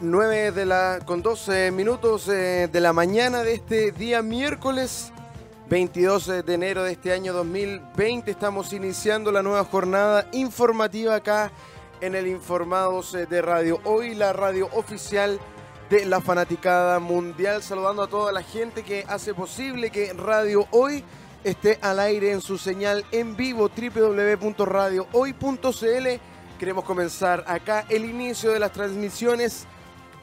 9 de la, con 12 minutos eh, de la mañana de este día miércoles 22 de enero de este año 2020. Estamos iniciando la nueva jornada informativa acá en el Informados eh, de Radio. Hoy la radio oficial de la fanaticada mundial. Saludando a toda la gente que hace posible que Radio Hoy esté al aire en su señal en vivo www.radiohoy.cl. Queremos comenzar acá el inicio de las transmisiones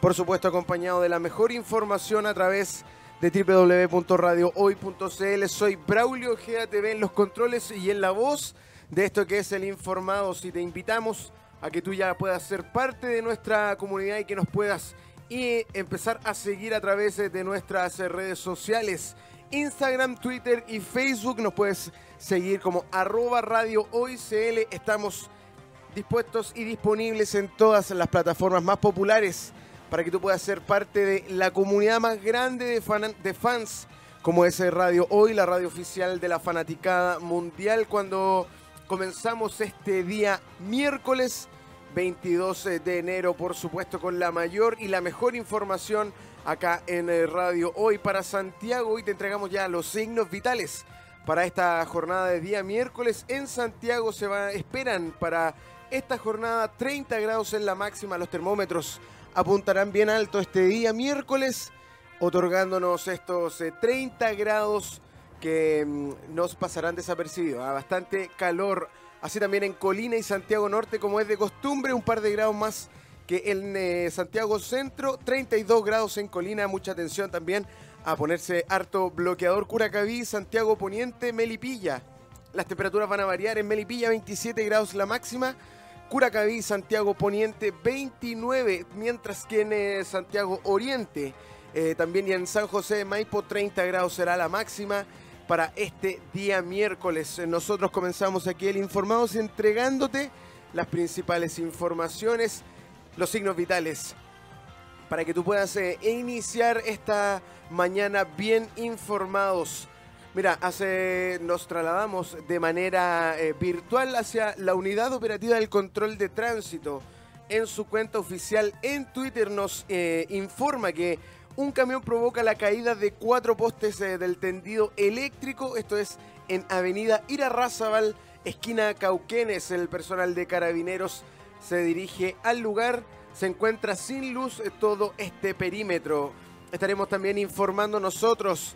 por supuesto acompañado de la mejor información a través de www.radiohoy.cl. Soy Braulio GATV en los controles y en la voz de esto que es el informado. Si te invitamos a que tú ya puedas ser parte de nuestra comunidad y que nos puedas y empezar a seguir a través de nuestras redes sociales. Instagram, Twitter y Facebook nos puedes seguir como arroba radio Estamos dispuestos y disponibles en todas las plataformas más populares para que tú puedas ser parte de la comunidad más grande de, fans como es Radio Hoy, la radio oficial de la fanaticada mundial, cuando comenzamos este día miércoles 22 de enero, por supuesto, con la mayor y la mejor información acá en Radio Hoy para Santiago. Hoy te entregamos ya los signos vitales para esta jornada de día miércoles. En Santiago se va, esperan para esta jornada 30 grados en la máxima, los termómetros apuntarán bien alto este día miércoles, otorgándonos estos 30 eh, grados que mm, nos pasarán desapercibidos. ¿ah? Bastante calor, así también en Colina y Santiago Norte, como es de costumbre, un par de grados más que en eh, Santiago Centro, 32 grados en Colina, mucha atención también a ponerse harto bloqueador Curacaví, Santiago Poniente, Melipilla. Las temperaturas van a variar en Melipilla, 27 grados la máxima, Curacaví, Santiago Poniente 29, mientras que en eh, Santiago Oriente eh, también y en San José de Maipo 30 grados será la máxima para este día miércoles. Nosotros comenzamos aquí el Informados entregándote las principales informaciones, los signos vitales, para que tú puedas eh, iniciar esta mañana bien informados. Mira, hace, nos trasladamos de manera eh, virtual hacia la unidad operativa del control de tránsito. En su cuenta oficial en Twitter nos eh, informa que un camión provoca la caída de cuatro postes eh, del tendido eléctrico. Esto es en Avenida Irarrázaval, esquina Cauquenes. El personal de carabineros se dirige al lugar. Se encuentra sin luz todo este perímetro. Estaremos también informando nosotros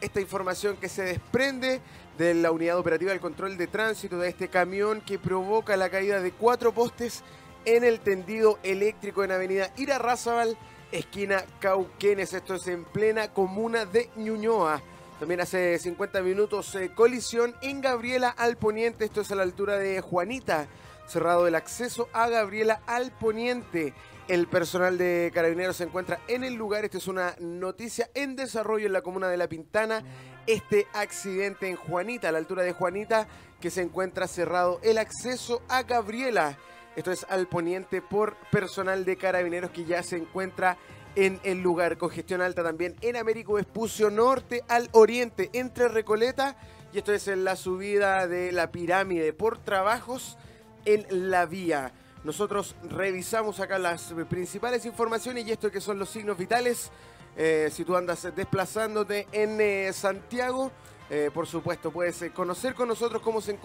esta información que se desprende de la unidad operativa del control de tránsito de este camión que provoca la caída de cuatro postes en el tendido eléctrico en Avenida Irarrázaval, esquina Cauquenes. Esto es en plena comuna de Ñuñoa. También hace 50 minutos eh, colisión en Gabriela al poniente. Esto es a la altura de Juanita. Cerrado el acceso a Gabriela al poniente. El personal de Carabineros se encuentra en el lugar. Esta es una noticia en desarrollo en la comuna de La Pintana. Este accidente en Juanita, a la altura de Juanita, que se encuentra cerrado el acceso a Gabriela. Esto es al poniente por personal de Carabineros que ya se encuentra en el lugar. Congestión alta también en Américo Vespucio Norte al oriente entre Recoleta. Y esto es en la subida de la pirámide por trabajos en la vía. Nosotros revisamos acá las principales informaciones y esto que son los signos vitales. Eh, si tú andas desplazándote en eh, Santiago, eh, por supuesto, puedes conocer con nosotros cómo se,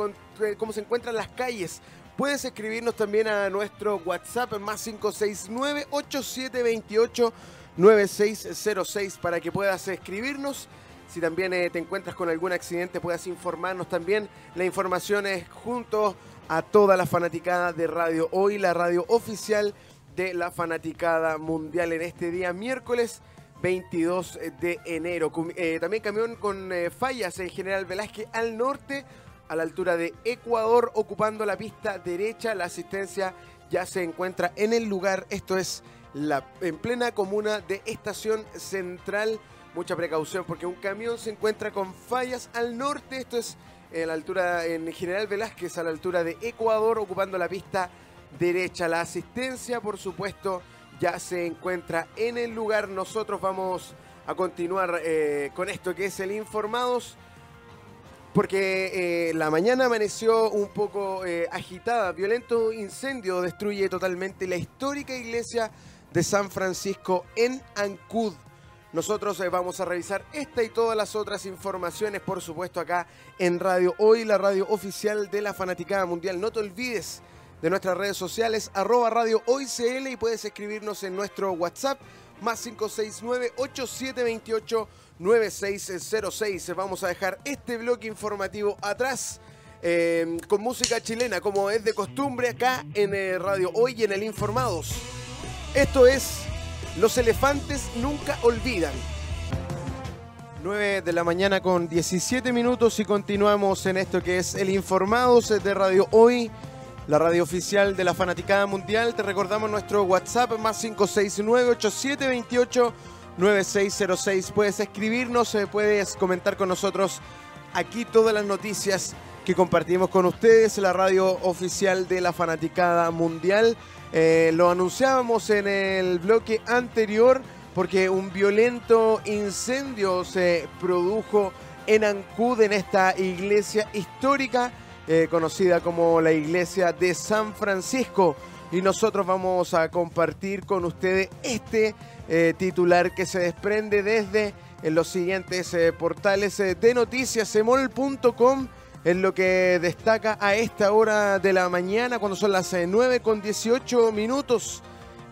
cómo se encuentran las calles. Puedes escribirnos también a nuestro WhatsApp más 569-8728-9606 para que puedas escribirnos. Si también te encuentras con algún accidente, puedas informarnos también. La información es junto a toda la fanaticada de radio. Hoy la radio oficial de la fanaticada mundial en este día miércoles 22 de enero. Eh, también camión con eh, fallas en General Velázquez al norte, a la altura de Ecuador, ocupando la pista derecha. La asistencia ya se encuentra en el lugar. Esto es la, en plena comuna de Estación Central. Mucha precaución porque un camión se encuentra con fallas al norte. Esto es en la altura, en General Velázquez, a la altura de Ecuador, ocupando la pista derecha. La asistencia, por supuesto, ya se encuentra en el lugar. Nosotros vamos a continuar eh, con esto que es el Informados. porque eh, la mañana amaneció un poco eh, agitada. Violento incendio destruye totalmente la histórica iglesia de San Francisco en Ancud. Nosotros eh, vamos a revisar esta y todas las otras informaciones, por supuesto, acá en Radio Hoy, la radio oficial de la Fanaticada Mundial. No te olvides de nuestras redes sociales, arroba Radio Hoy CL y puedes escribirnos en nuestro WhatsApp más 569-8728. 9606. Vamos a dejar este bloque informativo atrás. Eh, con música chilena, como es de costumbre acá en eh, Radio Hoy y en el Informados. Esto es Los elefantes nunca olvidan. 9 de la mañana con 17 minutos y continuamos en esto que es el Informados de Radio Hoy, la radio oficial de la Fanaticada Mundial. Te recordamos nuestro WhatsApp más 569 8728 9606. Puedes escribirnos, eh, puedes comentar con nosotros aquí todas las noticias que compartimos con ustedes, la radio oficial de la Fanaticada Mundial. Eh, lo anunciábamos en el bloque anterior porque un violento incendio se produjo en Ancud, en esta iglesia histórica eh, conocida como la iglesia de San Francisco. Y nosotros vamos a compartir con ustedes este eh, titular que se desprende desde los siguientes portales de noticias, en lo que destaca a esta hora de la mañana, cuando son las 9 con 18 minutos.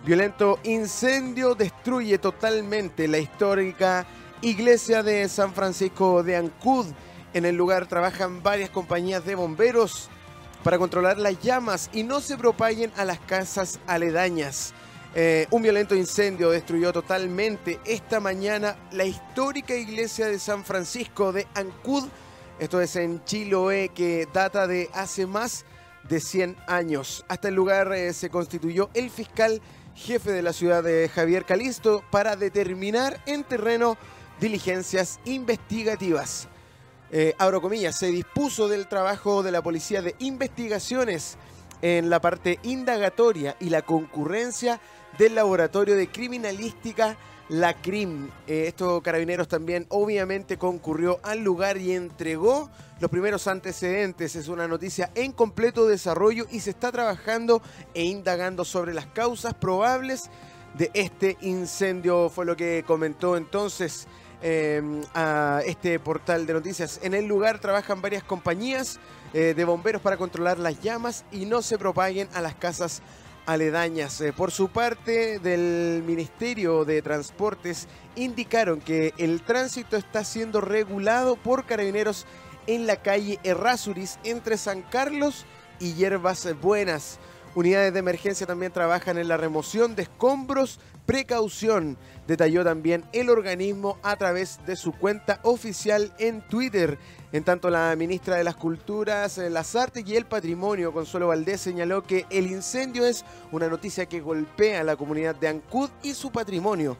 Violento incendio destruye totalmente la histórica iglesia de San Francisco de Ancud. En el lugar trabajan varias compañías de bomberos para controlar las llamas y no se propaguen a las casas aledañas. Eh, un violento incendio destruyó totalmente esta mañana la histórica iglesia de San Francisco de Ancud. Esto es en Chiloé, que data de hace más de 100 años. Hasta el lugar eh, se constituyó el fiscal jefe de la ciudad de Javier Calisto para determinar en terreno diligencias investigativas. Eh, abro comillas, se dispuso del trabajo de la Policía de Investigaciones en la parte indagatoria y la concurrencia del Laboratorio de Criminalística la CRIM. Eh, estos carabineros también obviamente concurrió al lugar y entregó los primeros antecedentes. Es una noticia en completo desarrollo y se está trabajando e indagando sobre las causas probables de este incendio. Fue lo que comentó entonces em, a este portal de noticias. En el lugar trabajan varias compañías eh, de bomberos para controlar las llamas y no se propaguen a las casas aledañas. Eh, por su parte, del Ministerio de Transportes indicaron que el tránsito está siendo regulado por carabineros en la calle Errázuriz entre San Carlos y Hierbas Buenas. Unidades de emergencia también trabajan en la remoción de escombros. Precaución, detalló también el organismo a través de su cuenta oficial en Twitter. En tanto, la ministra de las Culturas, eh, las Artes y el Patrimonio, Consuelo Valdés, señaló que el incendio es una noticia que golpea a la comunidad de Ancud y su patrimonio.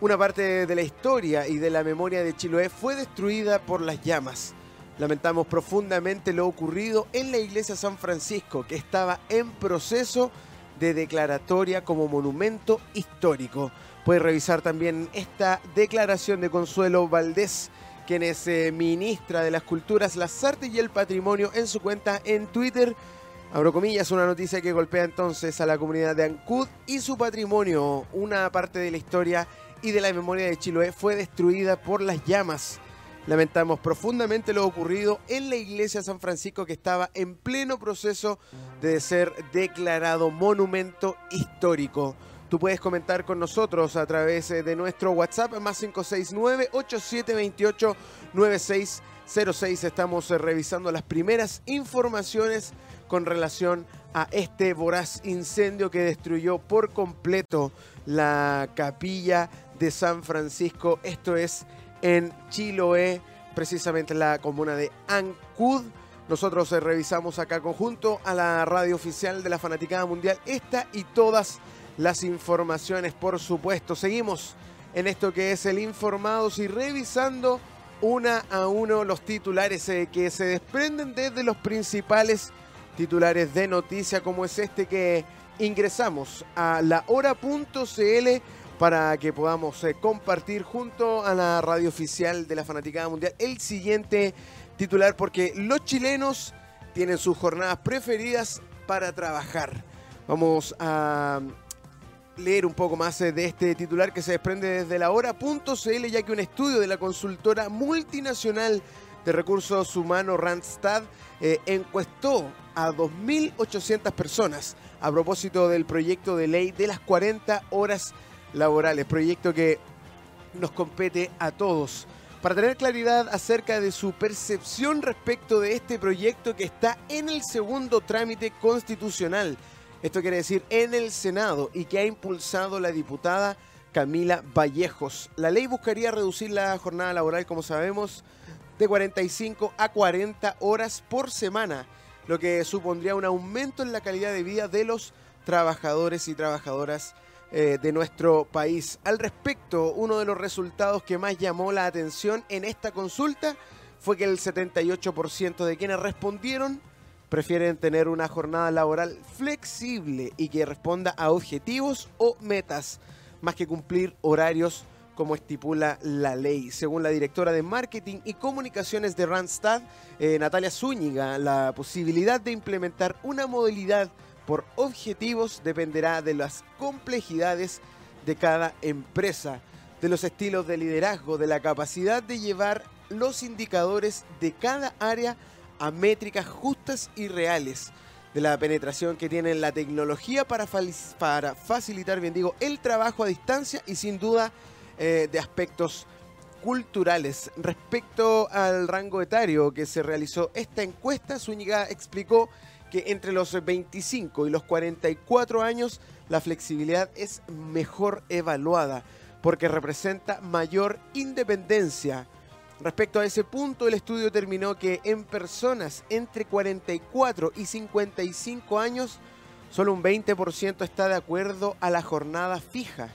Una parte de la historia y de la memoria de Chiloé fue destruida por las llamas. Lamentamos profundamente lo ocurrido en la iglesia San Francisco, que estaba en proceso de declaratoria como monumento histórico. Puede revisar también esta declaración de Consuelo Valdés quien es eh, ministra de las Culturas, las Artes y el Patrimonio, en su cuenta en Twitter. Abro comillas, una noticia que golpea entonces a la comunidad de Ancud y su patrimonio. Una parte de la historia y de la memoria de Chiloé fue destruida por las llamas. Lamentamos profundamente lo ocurrido en la iglesia San Francisco que estaba en pleno proceso de ser declarado monumento histórico. Tú puedes comentar con nosotros a través eh, de nuestro WhatsApp más 569-8728-9606. Estamos eh, revisando las primeras informaciones con relación a este voraz incendio que destruyó por completo la capilla de San Francisco. Esto es en Chiloé, precisamente en la comuna de Ancud. Nosotros eh, revisamos acá conjunto a la radio oficial de la Fanaticada Mundial esta y todas las informaciones, por supuesto. Seguimos en esto que es el Informados y revisando una a uno los titulares eh, que se desprenden desde los principales titulares de noticia, como es este que ingresamos a la hora.cl para que podamos eh, compartir junto a la radio oficial de la Fanaticada Mundial el siguiente titular porque los chilenos tienen sus jornadas preferidas para trabajar. Vamos a leer un poco más eh, de este titular que se desprende desde la hora.cl, ya que un estudio de la consultora multinacional de recursos humanos Randstad eh, encuestó a 2.800 personas a propósito del proyecto de ley de las 40 horas laborales, proyecto que nos compete a todos. Para tener claridad acerca de su percepción respecto de este proyecto que está en el segundo trámite constitucional, esto quiere decir en el Senado y que ha impulsado la diputada Camila Vallejos. La ley buscaría reducir la jornada laboral, como sabemos, de 45 a 40 horas por semana, lo que supondría un aumento en la calidad de vida de los trabajadores y trabajadoras eh, de nuestro país. Al respecto, uno de los resultados que más llamó la atención en esta consulta fue que el 78% de quienes respondieron prefieren tener una jornada laboral flexible y que responda a objetivos o metas, más que cumplir horarios como estipula la ley. Según la directora de Marketing y Comunicaciones de Randstad, eh, Natalia Zúñiga, la posibilidad de implementar una modalidad por objetivos dependerá de las complejidades de cada empresa, de los estilos de liderazgo, de la capacidad de llevar los indicadores de cada área a métricas justas y reales de la penetración que tiene la tecnología para, facilitar, bien digo, el trabajo a distancia y sin duda eh, de aspectos culturales. Respecto al rango etario que se realizó esta encuesta, Zúñiga explicó entre los 25 y los 44 años la flexibilidad es mejor evaluada porque representa mayor independencia Respecto a ese punto, el estudio terminó que en personas entre 44 y 55 años, solo un 20% está de acuerdo a la jornada fija,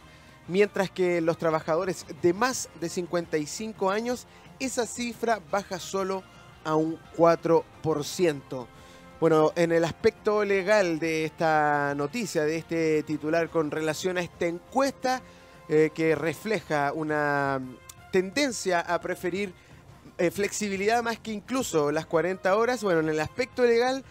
mientras que los trabajadores de más de 55 años, esa cifra baja solo a un 4%. Bueno, en el aspecto legal de esta noticia, de este titular con relación a esta encuesta eh, que refleja una tendencia a preferir eh, flexibilidad más que incluso las 40 horas. Bueno, en el aspecto legal,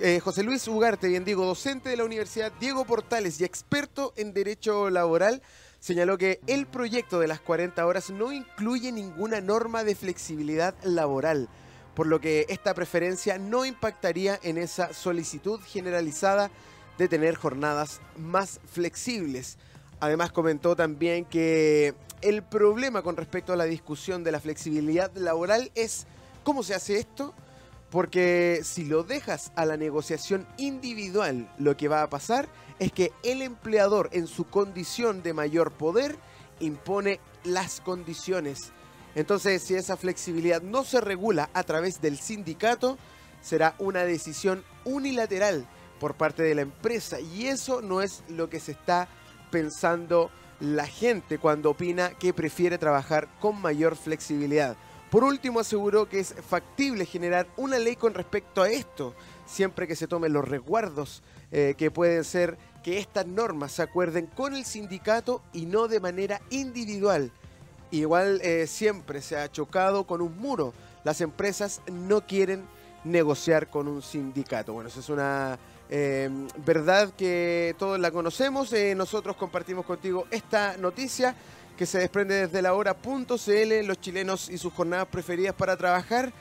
eh, José Luis Ugarte, bien digo, docente de la Universidad Diego Portales y experto en derecho laboral, señaló que el proyecto de las 40 horas no incluye ninguna norma de flexibilidad laboral, por lo que esta preferencia no impactaría en esa solicitud generalizada de tener jornadas más flexibles. Además comentó también que el problema con respecto a la discusión de la flexibilidad laboral es cómo se hace esto, porque si lo dejas a la negociación individual, lo que va a pasar es que el empleador en su condición de mayor poder impone las condiciones. Entonces, si esa flexibilidad no se regula a través del sindicato, será una decisión unilateral por parte de la empresa y eso no es lo que se está pensando la gente cuando opina que prefiere trabajar con mayor flexibilidad. Por último, aseguró que es factible generar una ley con respecto a esto, siempre que se tomen los resguardos eh, que pueden ser que estas normas se acuerden con el sindicato y no de manera individual. Igual eh, siempre se ha chocado con un muro. Las empresas no quieren negociar con un sindicato. Bueno, eso es una Em, verdad que todos la conocemos. Eh, nosotros compartimos contigo esta noticia que se desprende desde la hora.cl, los chilenos y sus jornadas preferidas para trabajar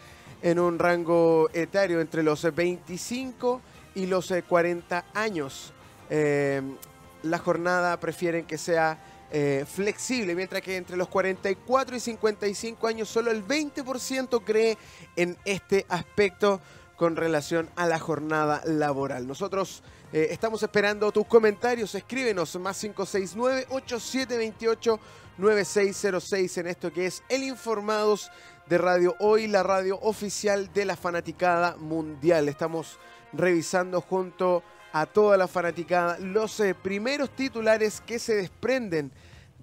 en un rango etario entre los 25 y los 40 eh, años. Em, la jornada prefieren que sea eh, flexible, mientras que entre los 44 y 55 años solo el 20% cree en este aspecto con relación a la jornada laboral. Nosotros eh, estamos esperando tus comentarios. Escríbenos más 569-8728-9606 en esto que es El Informados de Radio Hoy, la radio oficial de la fanaticada mundial. Estamos revisando junto toda la fanaticada los eh, primeros titulares que se desprenden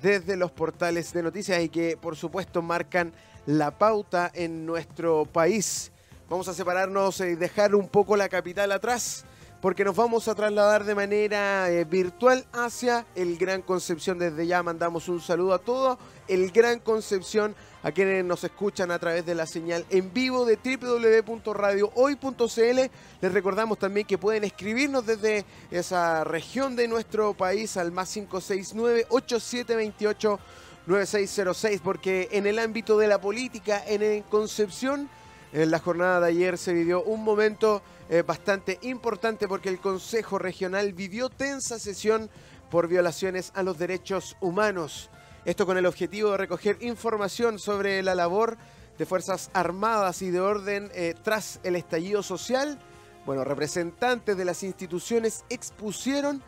desde los portales de noticias y que por supuesto marcan la pauta en nuestro país. Vamos a separarnos y dejar un poco la capital atrás porque nos vamos a trasladar de manera eh, virtual hacia el Gran Concepción. Desde ya mandamos un saludo a todo el Gran Concepción, a quienes nos escuchan a través de la señal en vivo de www.radiohoy.cl. Les recordamos también que pueden escribirnos desde esa región de nuestro país al más 569 8728 9606, porque en el ámbito de la política, en Concepción, en la jornada de ayer se vivió un momento eh, bastante importante porque el Consejo Regional vivió tensa sesión por violaciones a los derechos humanos. Esto con el objetivo de recoger información sobre la labor de Fuerzas Armadas y de orden eh, tras el estallido social. Bueno, representantes de las instituciones expusieron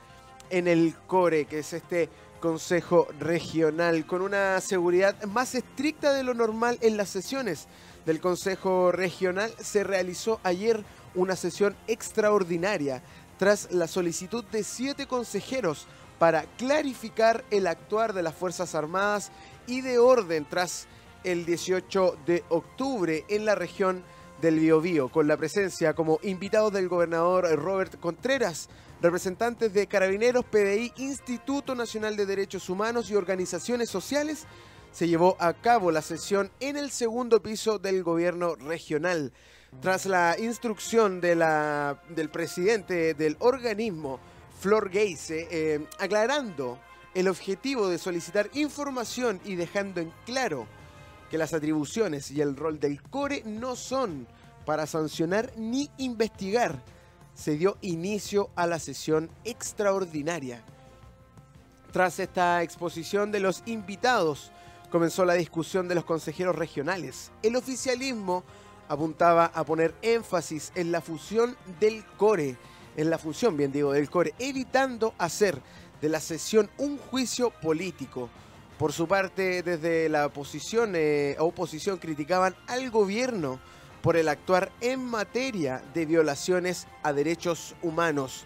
en el CORE, que es este Consejo Regional, con una seguridad más estricta de lo normal en las sesiones del Consejo Regional, se realizó ayer una sesión extraordinaria tras la solicitud de siete consejeros para clarificar el actuar de las Fuerzas Armadas y de orden tras el 18 de octubre en la región del Biobío, con la presencia como invitado del gobernador Robert Contreras, representantes de Carabineros, PDI, Instituto Nacional de Derechos Humanos y organizaciones sociales, se llevó a cabo la sesión en el segundo piso del gobierno regional. Tras la instrucción del presidente del organismo, Flor Geise, eh, aclarando el objetivo de solicitar información y dejando en claro que las atribuciones y el rol del CORE no son para sancionar ni investigar, se dio inicio a la sesión extraordinaria. Tras esta exposición de los invitados, comenzó la discusión de los consejeros regionales. El oficialismo apuntaba a poner énfasis en la fusión del core, en la función, bien digo, del core, evitando hacer de la sesión un juicio político. Por su parte, desde la oposición, eh, oposición criticaban al gobierno por el actuar en materia de violaciones a derechos humanos.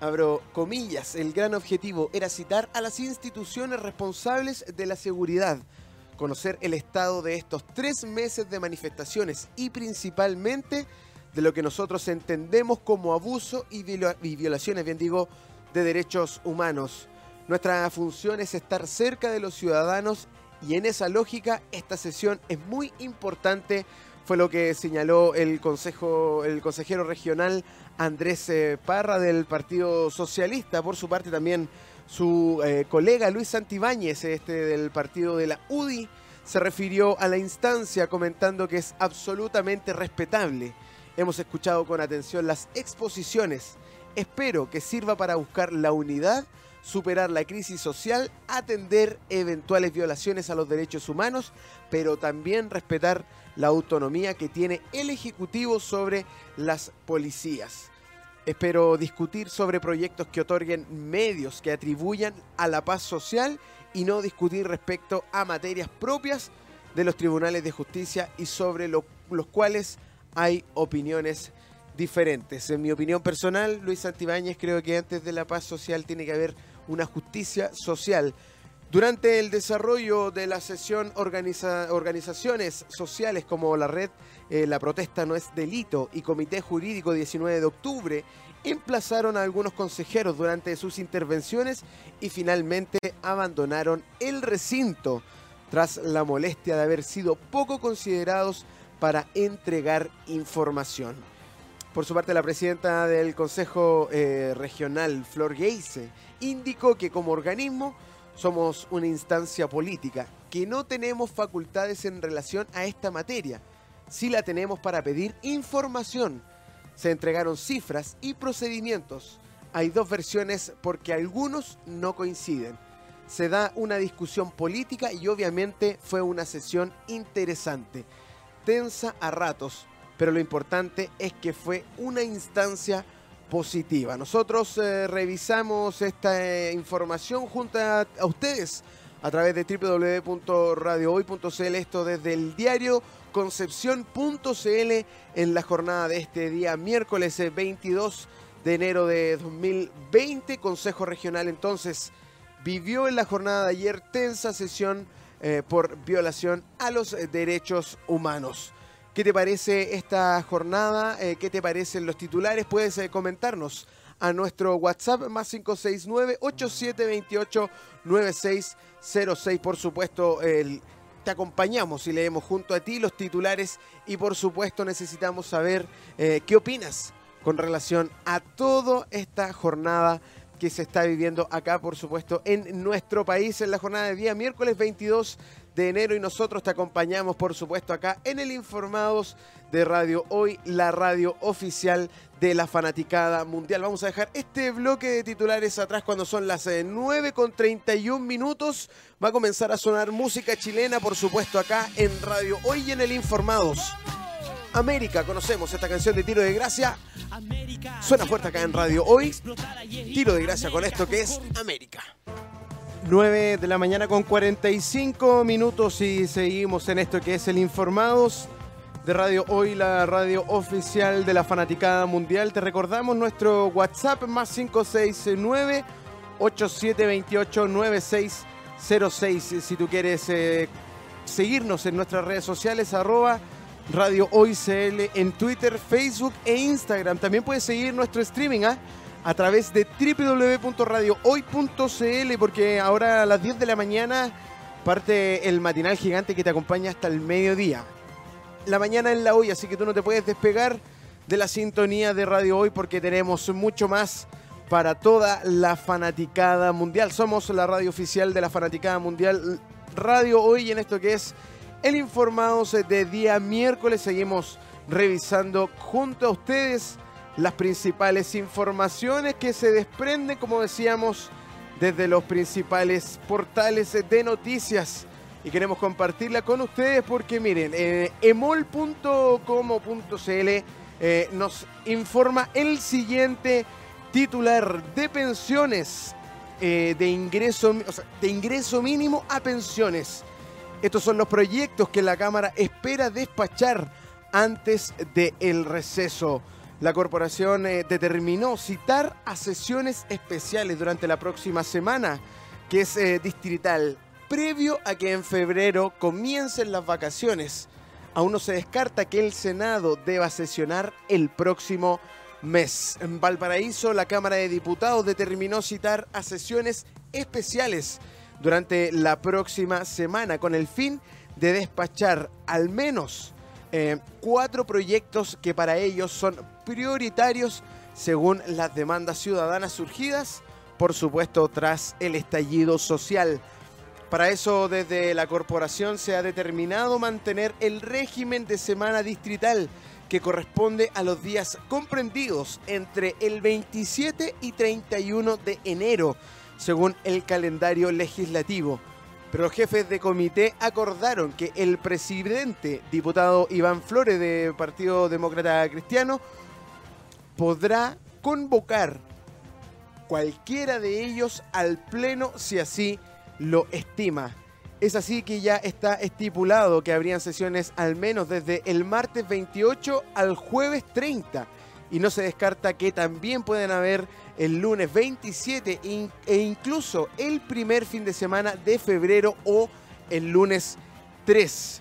Abro comillas, el gran objetivo era citar a las instituciones responsables de la seguridad, conocer el estado de estos tres meses de manifestaciones y principalmente de lo que nosotros entendemos como abuso y, violaciones, bien digo, de derechos humanos. Nuestra función es estar cerca de los ciudadanos y en esa lógica esta sesión es muy importante, fue lo que señaló el, consejo, el consejero regional Andrés eh, Parra del Partido Socialista. Por su parte también su eh, colega Luis Santibáñez, este del partido de la UDI, se refirió a la instancia comentando que es absolutamente respetable. Hemos escuchado con atención las exposiciones. Espero que sirva para buscar la unidad, superar la crisis social, atender eventuales violaciones a los derechos humanos, pero también respetar la autonomía que tiene el Ejecutivo sobre las policías. Espero discutir sobre proyectos que otorguen medios que atribuyan a la paz social y no discutir respecto a materias propias de los tribunales de justicia y sobre los cuales hay opiniones diferentes. En mi opinión personal, Luis Santibáñez, creo que antes de la paz social tiene que haber una justicia social. Durante el desarrollo de la sesión, organizaciones sociales como la red eh, La Protesta No es Delito y Comité Jurídico 19 de Octubre emplazaron a algunos consejeros durante sus intervenciones y finalmente abandonaron el recinto tras la molestia de haber sido poco considerados para entregar información. Por su parte, la presidenta del Consejo eh, Regional, Flor Geise, indicó que como organismo somos una instancia política, que no tenemos facultades en relación a esta materia. Sí la tenemos para pedir información. Se entregaron cifras y procedimientos. Hay dos versiones porque algunos no coinciden. Se da una discusión política y obviamente fue una sesión interesante, tensa a ratos, pero lo importante es que fue una instancia positiva. Nosotros eh, revisamos esta eh, información junto a, ustedes a través de www.radiohoy.cl, esto desde el diario concepción.cl en la jornada de este día, miércoles 22 eh, de enero de 2020. Consejo Regional entonces vivió en la jornada de ayer tensa sesión por violación a los derechos humanos. ¿Qué te parece esta jornada? Eh, ¿Qué te parecen los titulares? Puedes eh, comentarnos a nuestro WhatsApp más 569-8728-9606. Por supuesto, te acompañamos y leemos junto a ti los titulares y por supuesto necesitamos saber eh, qué opinas con relación a toda esta jornada que se está viviendo acá, por supuesto, en nuestro país, en la jornada de día miércoles 22 de enero y nosotros te acompañamos, por supuesto, acá en el Informados de Radio Hoy, la radio oficial de la fanaticada mundial. Vamos a dejar este bloque de titulares atrás cuando son las 9 eh, con 31 minutos. Va a comenzar a sonar música chilena, por supuesto, acá en Radio Hoy y en el Informados. América, conocemos esta canción de Tiro de Gracia. Suena fuerte acá en Radio Hoy. Tiro de Gracia con esto que es América. 9 de la mañana con 45 minutos y seguimos en esto que es el Informados de Radio Hoy, la radio oficial de la Fanaticada Mundial. Te recordamos nuestro WhatsApp más 569 8728 9606. Si tú quieres eh, seguirnos en nuestras redes sociales, arroba Radio Hoy CL en Twitter, Facebook e Instagram. También puedes seguir nuestro streaming, ¿ah? A través de www.radiohoy.cl porque ahora a las 10 de la mañana parte el matinal gigante que te acompaña hasta el mediodía. La mañana en la hoy, así que tú no te puedes despegar de la sintonía de Radio Hoy porque tenemos mucho más para toda la fanaticada mundial. Somos la radio oficial de la fanaticada mundial Radio Hoy en esto que es el Informados de día miércoles. Seguimos revisando junto a ustedes las principales informaciones que se desprenden, como decíamos, desde los principales portales de noticias. Y queremos compartirla con ustedes porque miren, eh, emol.com.cl eh, nos informa el siguiente titular de pensiones eh, de, ingreso, de ingreso mínimo a pensiones. Estos son los proyectos que la Cámara espera despachar antes del receso. La corporación eh, determinó citar a sesiones especiales durante la próxima semana, que es eh, distrital, previo a que en febrero comiencen las vacaciones. Aún no se descarta que el Senado deba sesionar el próximo mes. En Valparaíso, la Cámara de Diputados determinó citar a sesiones especiales durante la próxima semana con el fin de despachar al menos eh, cuatro proyectos que para ellos son prioritarios según las demandas ciudadanas surgidas, por supuesto, tras el estallido social. Para eso, desde la corporación se ha determinado mantener el régimen de semana distrital que corresponde a los días comprendidos entre el 27 y 31 de enero, según el calendario legislativo. Pero los jefes de comité acordaron que el presidente, diputado Iván Flores de Partido Demócrata Cristiano, podrá convocar cualquiera de ellos al Pleno si así lo estima. Es así que ya está estipulado que habrían sesiones al menos desde el martes 28 al jueves 30 y no se descarta que también pueden haber el lunes 27 e incluso el primer fin de semana de febrero o el lunes 3.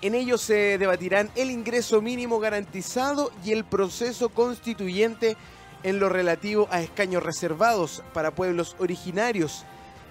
En ellos se debatirán el ingreso mínimo garantizado y el proceso constituyente en lo relativo a escaños reservados para pueblos originarios,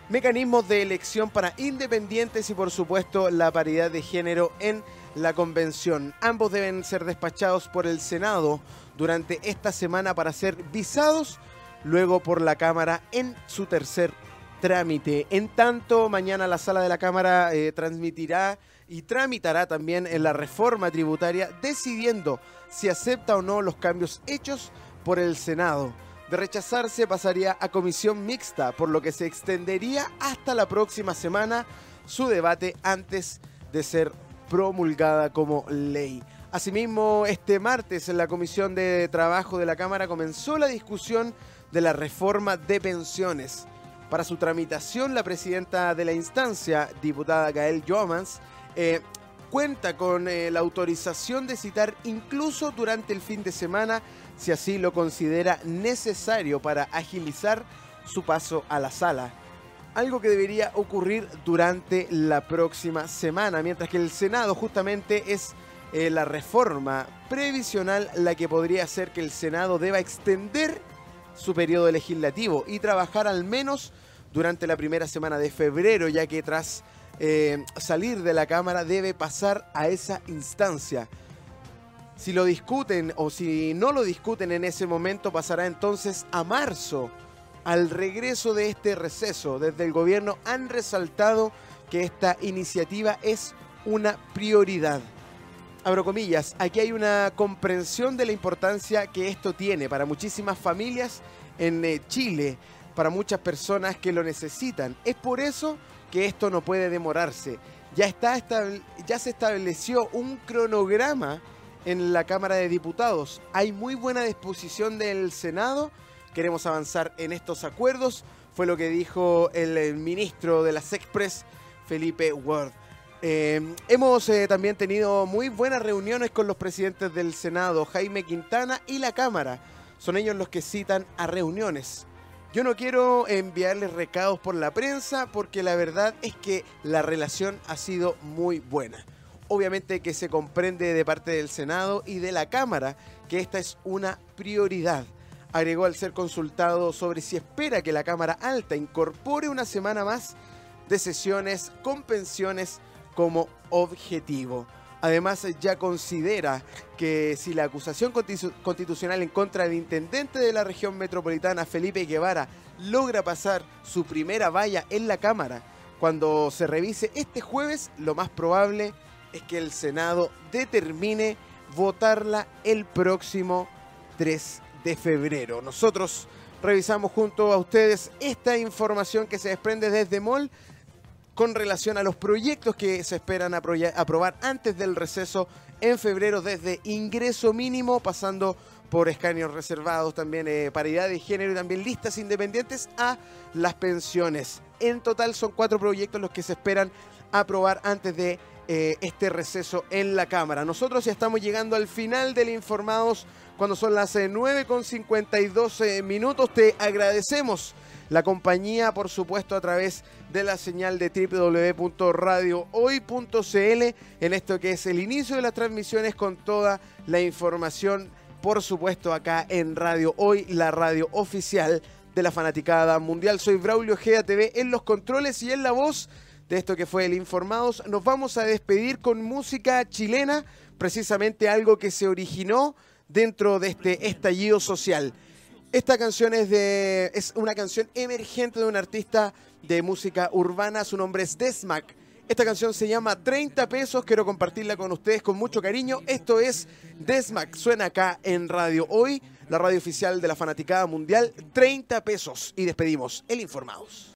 mecanismos de elección para independientes y por supuesto la paridad de género en la convención. Ambos deben ser despachados por el Senado durante esta semana para ser visados luego por la Cámara en su tercer trámite. En tanto, mañana la sala de la Cámara eh, transmitirá y tramitará también en la reforma tributaria decidiendo si acepta o no los cambios hechos por el Senado. De rechazarse pasaría a comisión mixta, por lo que se extendería hasta la próxima semana su debate antes de ser promulgada como ley. Asimismo, este martes en la Comisión de Trabajo de la Cámara comenzó la discusión de la reforma de pensiones. Para su tramitación, la presidenta de la instancia, diputada Gael Jomans, eh, cuenta con eh, la autorización de citar incluso durante el fin de semana, si así lo considera necesario para agilizar su paso a la sala. Algo que debería ocurrir durante la próxima semana, mientras que el Senado justamente es eh, la reforma previsional la que podría hacer que el Senado deba extender su periodo legislativo y trabajar al menos durante la primera semana de febrero, ya que tras eh, salir de la Cámara debe pasar a esa instancia. Si lo discuten o si no lo discuten en ese momento, pasará entonces a marzo, al regreso de este receso. Desde el gobierno han resaltado que esta iniciativa es una prioridad. Abro comillas, aquí hay una comprensión de la importancia que esto tiene para muchísimas familias en eh, Chile, para muchas personas que lo necesitan. Es por eso que esto no puede demorarse. Ya, está ya se estableció un cronograma en la Cámara de Diputados. Hay muy buena disposición del Senado. Queremos avanzar en estos acuerdos. Fue lo que dijo el, ministro de la SECPRES, Felipe Ward. Eh, hemos eh, también tenido muy buenas reuniones con los presidentes del Senado, Jaime Quintana y la Cámara. Son ellos los que citan a reuniones. Yo no quiero enviarles recados por la prensa porque la verdad es que la relación ha sido muy buena. Obviamente que se comprende de parte del Senado y de la Cámara que esta es una prioridad. Agregó al ser consultado sobre si espera que la Cámara Alta incorpore una semana más de sesiones con pensiones como objetivo. Además, ya considera que si la acusación constitucional en contra del intendente de la región metropolitana, Felipe Guevara, logra pasar su primera valla en la Cámara, cuando se revise este jueves, lo más probable es que el Senado determine votarla el próximo 3 de febrero. Nosotros revisamos junto a ustedes esta información que se desprende desde MOL con relación a los proyectos que se esperan aprobar antes del receso en febrero, desde ingreso mínimo, pasando por escaños reservados, también eh, paridad de género y también listas independientes a las pensiones. En total son cuatro proyectos los que se esperan aprobar antes de eh, este receso en la Cámara. Nosotros ya estamos llegando al final del Informados cuando son las 9.52 eh, minutos. Te agradecemos la compañía, por supuesto, a través de la señal de www.radiohoy.cl en esto que es el inicio de las transmisiones con toda la información, por supuesto, acá en Radio Hoy, la radio oficial de la fanaticada mundial. Soy Braulio GATV en los controles y en la voz de esto que fue el Informados. Nos vamos a despedir con música chilena, precisamente algo que se originó dentro de este estallido social. Esta canción es, de, es una canción emergente de un artista de música urbana, su nombre es Desmac. Esta canción se llama 30 pesos, quiero compartirla con ustedes con mucho cariño. Esto es Desmac, suena acá en Radio Hoy, la radio oficial de la Fanaticada Mundial, 30 pesos. Y despedimos el Informados.